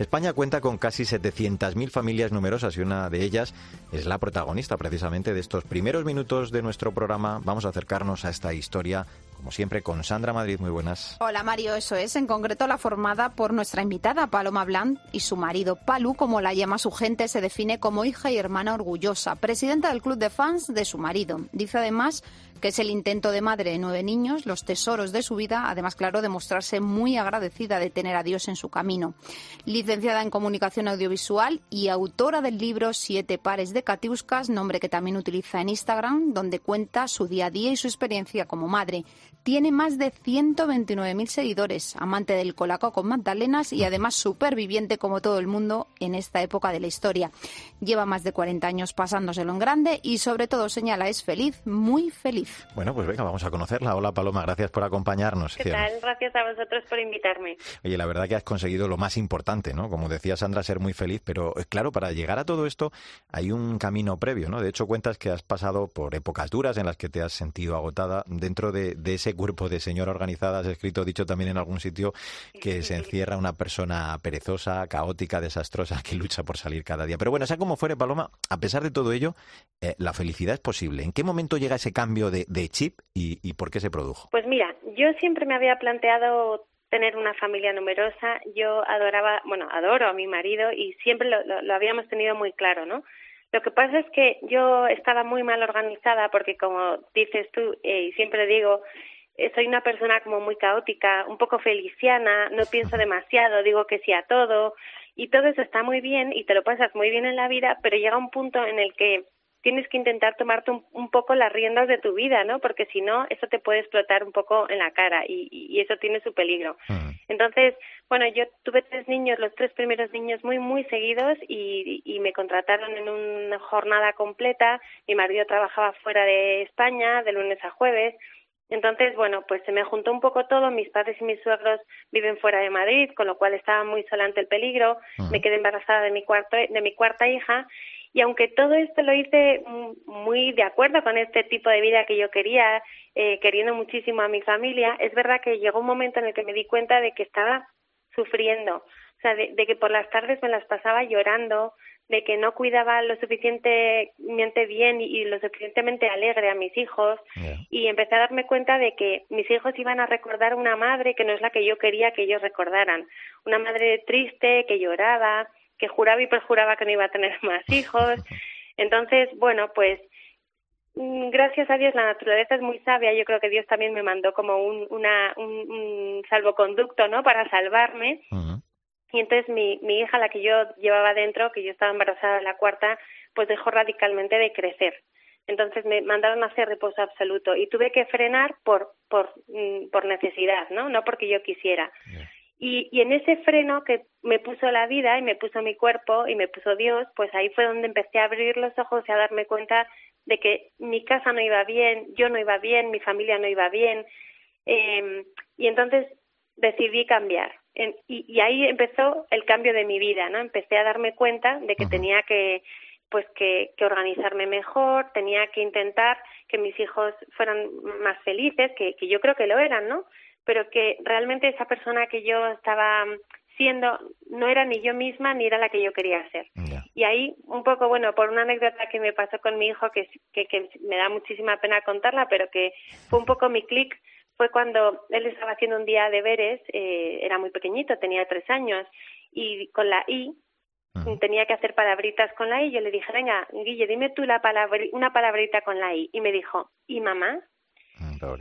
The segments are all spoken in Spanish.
España cuenta con casi 700.000 familias numerosas y una de ellas es la protagonista precisamente de estos primeros minutos de nuestro programa. Vamos a acercarnos a esta historia como siempre, con Sandra Madrid. Muy buenas. Hola Mario, eso es. En concreto, la formada por nuestra invitada Paloma Blanc y su marido Palu, como la llama su gente, se define como hija y hermana orgullosa, presidenta del club de fans de su marido. Dice además que es el intento de madre de nueve niños, los tesoros de su vida, además, claro, de mostrarse muy agradecida de tener a Dios en su camino. Licenciada en comunicación audiovisual y autora del libro Siete pares de Katiuskas, nombre que también utiliza en Instagram, donde cuenta su día a día y su experiencia como madre. Tiene más de 129.000 seguidores, amante del colaco con magdalenas y además superviviente como todo el mundo en esta época de la historia. Lleva más de 40 años pasándoselo en grande y sobre todo señala es feliz, muy feliz. Bueno, pues venga, vamos a conocerla. Hola Paloma, gracias por acompañarnos. ¿Qué tal? Gracias a vosotros por invitarme. Oye, la verdad que has conseguido lo más importante, ¿no? Como decía Sandra, ser muy feliz, pero eh, claro, para llegar a todo esto hay un camino previo, ¿no? De hecho, cuentas que has pasado por épocas duras en las que te has sentido agotada dentro de, de ese cuerpo de señora organizada, has escrito, dicho también en algún sitio, que se encierra una persona perezosa, caótica, desastrosa, que lucha por salir cada día. Pero bueno, sea como fuere, Paloma, a pesar de todo ello, eh, la felicidad es posible. ¿En qué momento llega ese cambio de, chip y, por qué se produjo? Pues mira, yo siempre me había planteado tener una familia numerosa. Yo adoraba, bueno, adoro a mi marido y siempre lo habíamos tenido muy claro, ¿no? Lo que pasa es que yo estaba muy mal organizada porque, como dices tú, eh, y siempre digo, eh, soy una persona como muy caótica, un poco feliciana, no pienso demasiado, digo que sí a todo, y todo eso está muy bien y te lo pasas muy bien en la vida, pero llega un punto en el que tienes que intentar tomarte un, poco las riendas de tu vida, ¿no? Porque si no, eso te puede explotar un poco en la cara y, y eso tiene su peligro. Mm. Entonces, bueno, yo tuve tres niños, los tres primeros niños muy, muy seguidos y, y me contrataron en una jornada completa. Mi marido trabajaba fuera de España, de lunes a jueves. Entonces, bueno, pues se me juntó un poco todo. Mis padres y mis suegros viven fuera de Madrid, con lo cual estaba muy sola ante el peligro. Me quedé embarazada de mi, cuarto, de mi cuarta hija y aunque todo esto lo hice muy de acuerdo con este tipo de vida que yo quería, eh, queriendo muchísimo a mi familia, es verdad que llegó un momento en el que me di cuenta de que estaba sufriendo, o sea, de, que por las tardes me las pasaba llorando, de que no cuidaba lo suficientemente bien y, lo suficientemente alegre a mis hijos. Y empecé a darme cuenta de que mis hijos iban a recordar una madre que no es la que yo quería que ellos recordaran, una madre triste que lloraba, que juraba y perjuraba que no iba a tener más hijos. Entonces, bueno, pues mm, gracias a Dios la naturaleza es muy sabia. Yo creo que Dios también me mandó como un, una, un, salvoconducto, ¿no? Para salvarme. Y entonces mi, mi hija, la que yo llevaba dentro, que yo estaba embarazada de la cuarta, pues dejó radicalmente de crecer. Entonces me mandaron a hacer reposo absoluto y tuve que frenar por, por, mm, por necesidad, ¿no? No porque yo quisiera. Y, y en ese freno que me puso la vida y me puso mi cuerpo y me puso Dios, pues ahí fue donde empecé a abrir los ojos y a darme cuenta de que mi casa no iba bien, yo no iba bien, mi familia no iba bien. Eh, y entonces decidí cambiar. y, y, ahí empezó el cambio de mi vida, ¿no? Empecé a darme cuenta de que tenía que pues que, que organizarme mejor, tenía que intentar que mis hijos fueran más felices, que, que yo creo que lo eran, ¿no? Pero que realmente esa persona que yo estaba siendo no era ni yo misma ni era la que yo quería ser. Y ahí, un poco, bueno, por una anécdota que me pasó con mi hijo, que, que, que me da muchísima pena contarla, pero que fue un poco mi clic, fue cuando él estaba haciendo un día de deberes, eh, era muy pequeñito, tenía tres años, y con la I, tenía que hacer palabritas con la I, yo le dije, venga, Guille, dime tú la una palabrita con la I, y me dijo, ¿y mamá?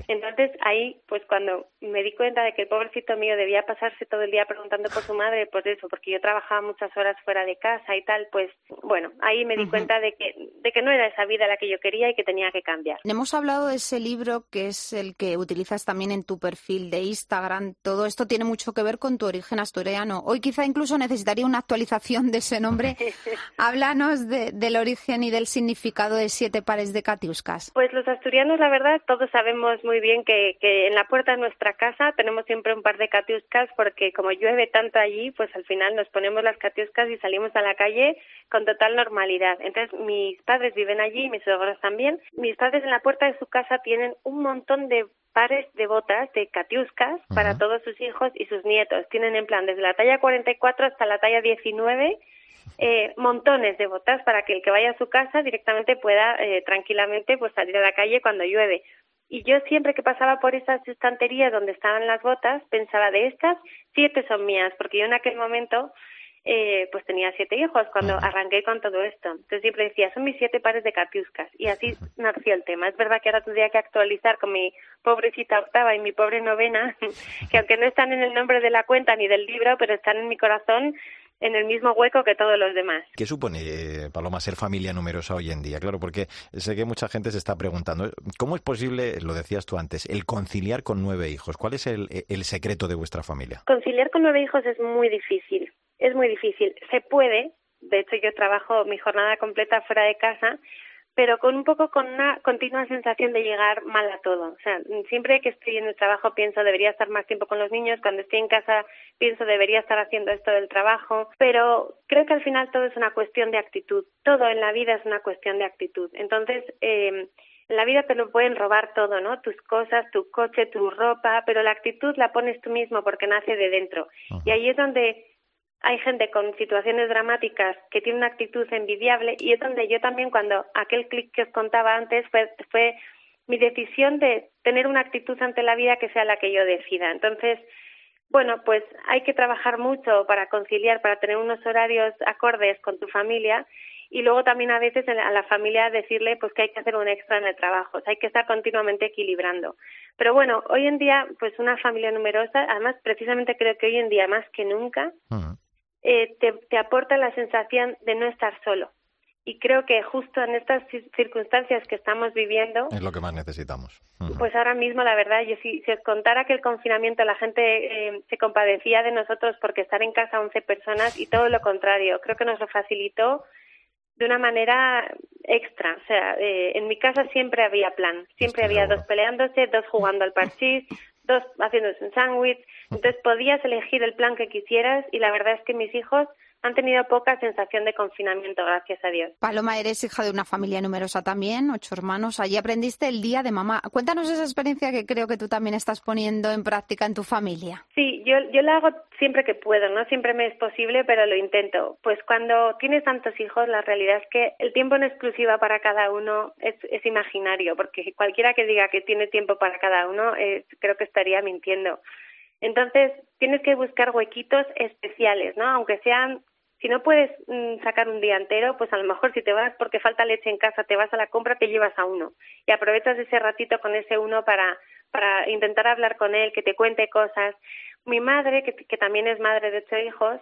Entonces ahí, pues cuando me di cuenta de que el pobrecito mío debía pasarse todo el día preguntando por su madre, pues eso, porque yo trabajaba muchas horas fuera de casa y tal, pues bueno, ahí me di cuenta de que, de que no era esa vida la que yo quería y que tenía que cambiar. Hemos hablado de ese libro que es el que utilizas también en tu perfil de Instagram. Todo esto tiene mucho que ver con tu origen asturiano. Hoy quizá incluso necesitaría una actualización de ese nombre. Háblanos del origen y del significado de siete pares de catiuscas. Pues los asturianos, la verdad, todos sabemos sabemos muy bien que, que en la puerta de nuestra casa tenemos siempre un par de catiuscas porque como llueve tanto allí, pues al final nos ponemos las catiuscas y salimos a la calle con total normalidad. Entonces mis padres viven allí, mis suegros también. Mis padres en la puerta de su casa tienen un montón de pares de botas de catiuscas para todos sus hijos y sus nietos. Tienen en plan desde la talla 44 hasta la talla 19 eh, montones de botas para que el que vaya a su casa directamente pueda eh, tranquilamente pues salir a la calle cuando llueve. Y yo siempre que pasaba por esas estanterías donde estaban las botas, pensaba de estas, siete son mías, porque yo en aquel momento eh, pues tenía siete hijos cuando arranqué con todo esto. Entonces siempre decía, son mis siete pares de catiuscas. Y así nació el tema. Es verdad que ahora tendría que actualizar con mi pobrecita octava y mi pobre novena, que aunque no están en el nombre de la cuenta ni del libro, pero están en mi corazón en el mismo hueco que todos los demás. ¿Qué supone, eh, Paloma, ser familia numerosa hoy en día? Claro, porque sé que mucha gente se está preguntando, ¿cómo es posible, lo decías tú antes, el conciliar con nueve hijos? ¿Cuál es el, el secreto de vuestra familia? Conciliar con nueve hijos es muy difícil, es muy difícil. Se puede, de hecho yo trabajo mi jornada completa fuera de casa, pero con un poco con una continua sensación de llegar mal a todo. O sea, siempre que estoy en el trabajo pienso debería estar más tiempo con los niños, cuando estoy en casa pienso debería estar haciendo esto del trabajo, pero creo que al final todo es una cuestión de actitud. Todo en la vida es una cuestión de actitud. Entonces, eh, en la vida te lo pueden robar todo, ¿no? Tus cosas, tu coche, tu ropa, pero la actitud la pones tú mismo porque nace de dentro. Y ahí es donde hay gente con situaciones dramáticas que tiene una actitud envidiable y es donde yo también cuando aquel clic que os contaba antes fue, fue mi decisión de tener una actitud ante la vida que sea la que yo decida. Entonces, bueno, pues hay que trabajar mucho para conciliar, para tener unos horarios acordes con tu familia y luego también a veces a la familia decirle pues que hay que hacer un extra en el trabajo, hay que estar continuamente equilibrando. Pero bueno, hoy en día pues una familia numerosa, además precisamente creo que hoy en día más que nunca, eh, te, te aporta la sensación de no estar solo. Y creo que justo en estas circunstancias que estamos viviendo... Es lo que más necesitamos. Pues ahora mismo, la verdad, yo si, si os contara que el confinamiento la gente eh, se compadecía de nosotros porque estar en casa 11 personas y todo lo contrario, creo que nos lo facilitó de una manera extra. O sea, eh, en mi casa siempre había plan, siempre había dos peleándose, dos jugando al parchís, dos haciéndose un sándwich. Entonces podías elegir el plan que quisieras y la verdad es que mis hijos han tenido poca sensación de confinamiento, gracias a Dios. Paloma, eres hija de una familia numerosa también, ocho hermanos. Allí aprendiste el día de mamá. Cuéntanos esa experiencia que creo que tú también estás poniendo en práctica en tu familia. Sí, yo, yo la hago siempre que puedo, no siempre me es posible, pero lo intento. Pues cuando tienes tantos hijos, la realidad es que el tiempo en exclusiva para cada uno es, es imaginario, porque cualquiera que diga que tiene tiempo para cada uno, eh, creo que estaría mintiendo. Entonces, tienes que buscar huequitos especiales, ¿no? Aunque sean si no puedes mm, sacar un día entero, pues a lo mejor si te vas porque falta leche en casa, te vas a la compra, te llevas a uno y aprovechas ese ratito con ese uno para, para intentar hablar con él, que te cuente cosas. Mi madre, que, que también es madre de ocho hijos,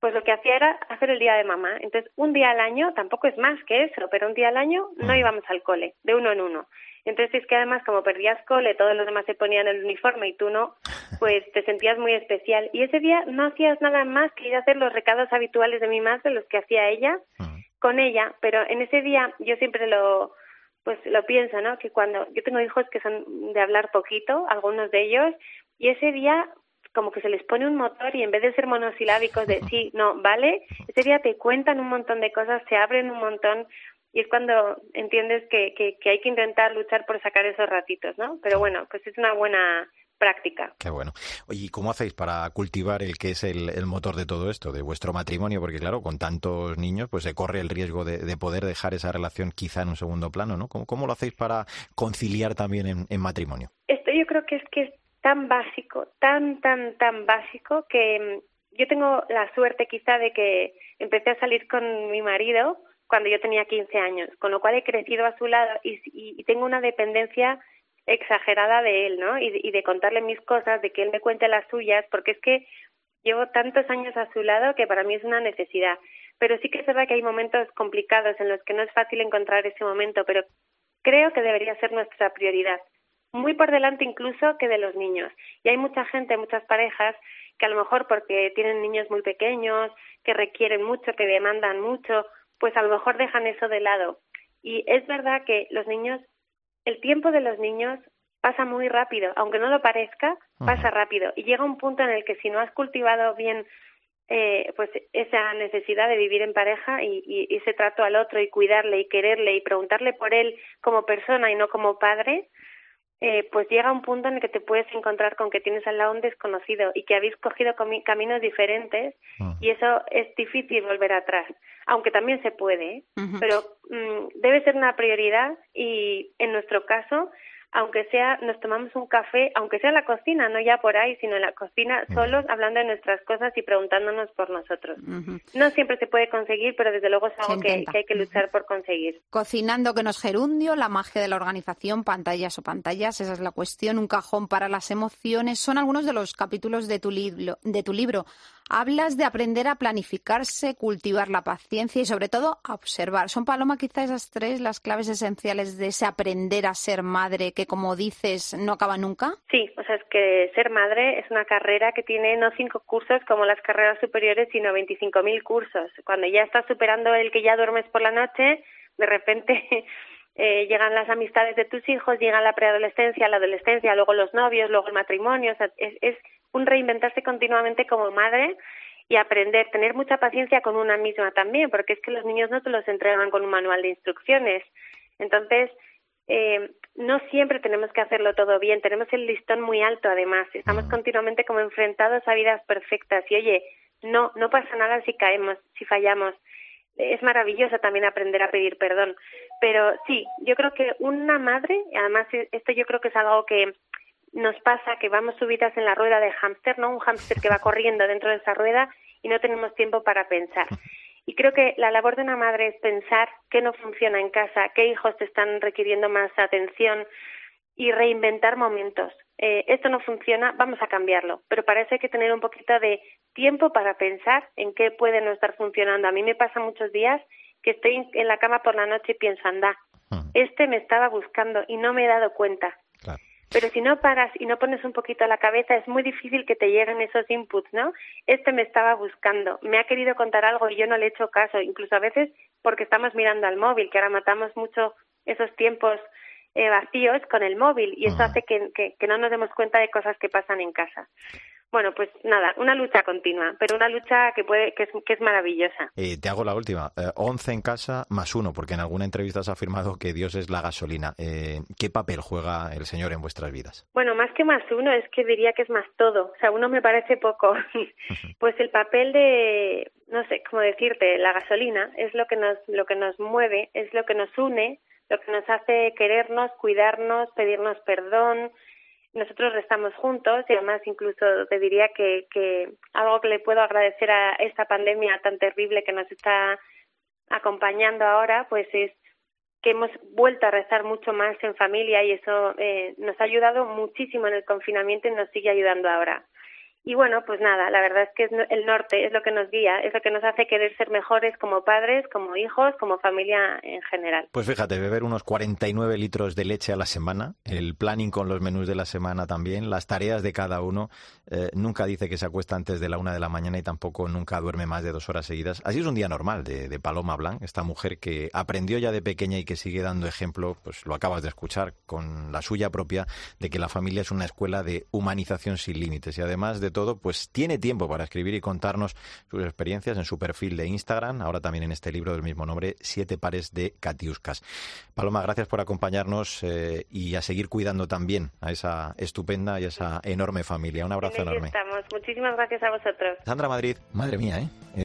pues lo que hacía era hacer el día de mamá. Entonces, un día al año, tampoco es más que eso, pero un día al año no mm. íbamos al cole, de uno en uno. Entonces es que además como perdías cole, todos los demás se ponían el uniforme y tú no, pues te sentías muy especial. Y ese día no hacías nada más que ir a hacer los recados habituales de mi madre, los que hacía ella, con ella. Pero en ese día yo siempre lo, pues lo pienso, ¿no? Que cuando yo tengo hijos que son de hablar poquito, algunos de ellos, y ese día como que se les pone un motor y en vez de ser monosilábicos de sí, no, vale, ese día te cuentan un montón de cosas, se abren un montón y es cuando entiendes que, que, hay que intentar luchar por sacar esos ratitos, ¿no? Pero bueno, pues es una buena práctica. Qué bueno. Oye, ¿y cómo hacéis para cultivar el que es el, el, motor de todo esto, de vuestro matrimonio? Porque claro, con tantos niños, pues se corre el riesgo de, de poder dejar esa relación quizá en un segundo plano, ¿no? ¿Cómo, cómo lo hacéis para conciliar también en, en matrimonio? Esto yo creo que es que es tan básico, tan, tan, tan básico que mm, yo tengo la suerte quizá de que empecé a salir con mi marido cuando yo tenía 15 años, con lo cual he crecido a su lado y, y, tengo una dependencia exagerada de él, ¿no? Y, de contarle mis cosas, de que él me cuente las suyas, porque es que llevo tantos años a su lado que para mí es una necesidad. Pero sí que es verdad que hay momentos complicados en los que no es fácil encontrar ese momento, pero creo que debería ser nuestra prioridad, muy por delante incluso que de los niños. Y hay mucha gente, muchas parejas que a lo mejor porque tienen niños muy pequeños, que requieren mucho, que demandan mucho, pues a lo mejor dejan eso de lado. Y es verdad que los niños, el tiempo de los niños pasa muy rápido, aunque no lo parezca, pasa rápido. Y llega un punto en el que si no has cultivado bien eh, pues esa necesidad de vivir en pareja y, y, ese trato al otro y cuidarle y quererle y preguntarle por él como persona y no como padre, eh, pues llega un punto en el que te puedes encontrar con que tienes al lado un desconocido y que habéis cogido caminos diferentes y eso es difícil volver atrás, aunque también se puede, ¿eh? pero mm, debe ser una prioridad y en nuestro caso aunque sea, nos tomamos un café, aunque sea en la cocina, no ya por ahí, sino en la cocina, solos, hablando de nuestras cosas y preguntándonos por nosotros. No siempre se puede conseguir, pero desde luego es algo que, hay que luchar por conseguir. Cocinando que nos gerundio, la magia de la organización, pantallas o pantallas, esa es la cuestión, un cajón para las emociones, son algunos de los capítulos de tu, libro, de tu libro. Hablas de aprender a planificarse, cultivar la paciencia y sobre todo a observar. ¿Son, Paloma, quizá esas tres las claves esenciales de ese aprender a ser madre que, como dices, no acaba nunca? Sí, o sea, es que ser madre es una carrera que tiene no cinco cursos como las carreras superiores, sino 25.000 cursos. Cuando ya estás superando el que ya duermes por la noche, de repente... Eh, llegan las amistades de tus hijos, llega la preadolescencia, la adolescencia, luego los novios, luego el matrimonio. O sea, es, es un reinventarse continuamente como madre y aprender, tener mucha paciencia con una misma también, porque es que los niños no te los entregan con un manual de instrucciones. Entonces, eh, no siempre tenemos que hacerlo todo bien, tenemos el listón muy alto además, estamos continuamente como enfrentados a vidas perfectas y oye, no, no pasa nada si caemos, si fallamos. Es maravilloso también aprender a pedir perdón. Pero sí, yo creo que una madre, además esto yo creo que es algo que nos pasa que vamos subidas en la rueda de hámster, ¿no? Un hámster que va corriendo dentro de esa rueda y no tenemos tiempo para pensar. Y creo que la labor de una madre es pensar qué no funciona en casa, qué hijos te están requiriendo más atención y reinventar momentos. Eh, esto no funciona, vamos a cambiarlo. Pero para eso hay que tener un poquito de tiempo para pensar en qué puede no estar funcionando. A mí me pasa muchos días que estoy en la cama por la noche y pienso, anda, este me estaba buscando y no me he dado cuenta. Pero si no paras y no pones un poquito la cabeza, es muy difícil que te lleguen esos inputs, ¿no? Este me estaba buscando, me ha querido contar algo y yo no le he hecho caso, incluso a veces porque estamos mirando al móvil, que ahora matamos mucho esos tiempos eh, vacíos con el móvil y eso hace que, que no nos demos cuenta de cosas que pasan en casa. Bueno, pues nada, una lucha continua, pero una lucha que puede que es, que es maravillosa. Eh, te hago la última. Eh, once en casa más uno, porque en alguna entrevista has afirmado que Dios es la gasolina. Eh, ¿Qué papel juega el Señor en vuestras vidas? Bueno, más que más uno, es que diría que es más todo. O sea, uno me parece poco. pues el papel de, no sé, cómo decirte, la gasolina es lo que nos, lo que nos mueve, es lo que nos une, lo que nos hace querernos, cuidarnos, pedirnos perdón, nosotros estamos juntos y además incluso te diría que, que algo que le puedo agradecer a esta pandemia tan terrible que nos está acompañando ahora, pues es que hemos vuelto a rezar mucho más en familia y eso eh, nos ha ayudado muchísimo en el confinamiento y nos sigue ayudando ahora. Y bueno, pues nada, la verdad es que el norte es lo que nos guía, es lo que nos hace querer ser mejores como padres, como hijos, como familia en general. Pues fíjate, beber unos 49 litros de leche a la semana, el planning con los menús de la semana también, las tareas de cada uno. Eh, nunca dice que se acuesta antes de la una de la mañana y tampoco nunca duerme más de dos horas seguidas. Así es un día normal de, de Paloma Blanc, esta mujer que aprendió ya de pequeña y que sigue dando ejemplo, pues lo acabas de escuchar, con la suya propia, de que la familia es una escuela de humanización sin límites y además de todo, pues tiene tiempo para escribir y contarnos sus experiencias en su perfil de Instagram, ahora también en este libro del mismo nombre, Siete pares de Catiuscas. Paloma, gracias por acompañarnos eh, y a seguir cuidando también a esa estupenda y esa enorme familia. Un abrazo enorme. Estamos. Muchísimas gracias a vosotros. Sandra Madrid, madre mía, ¿eh?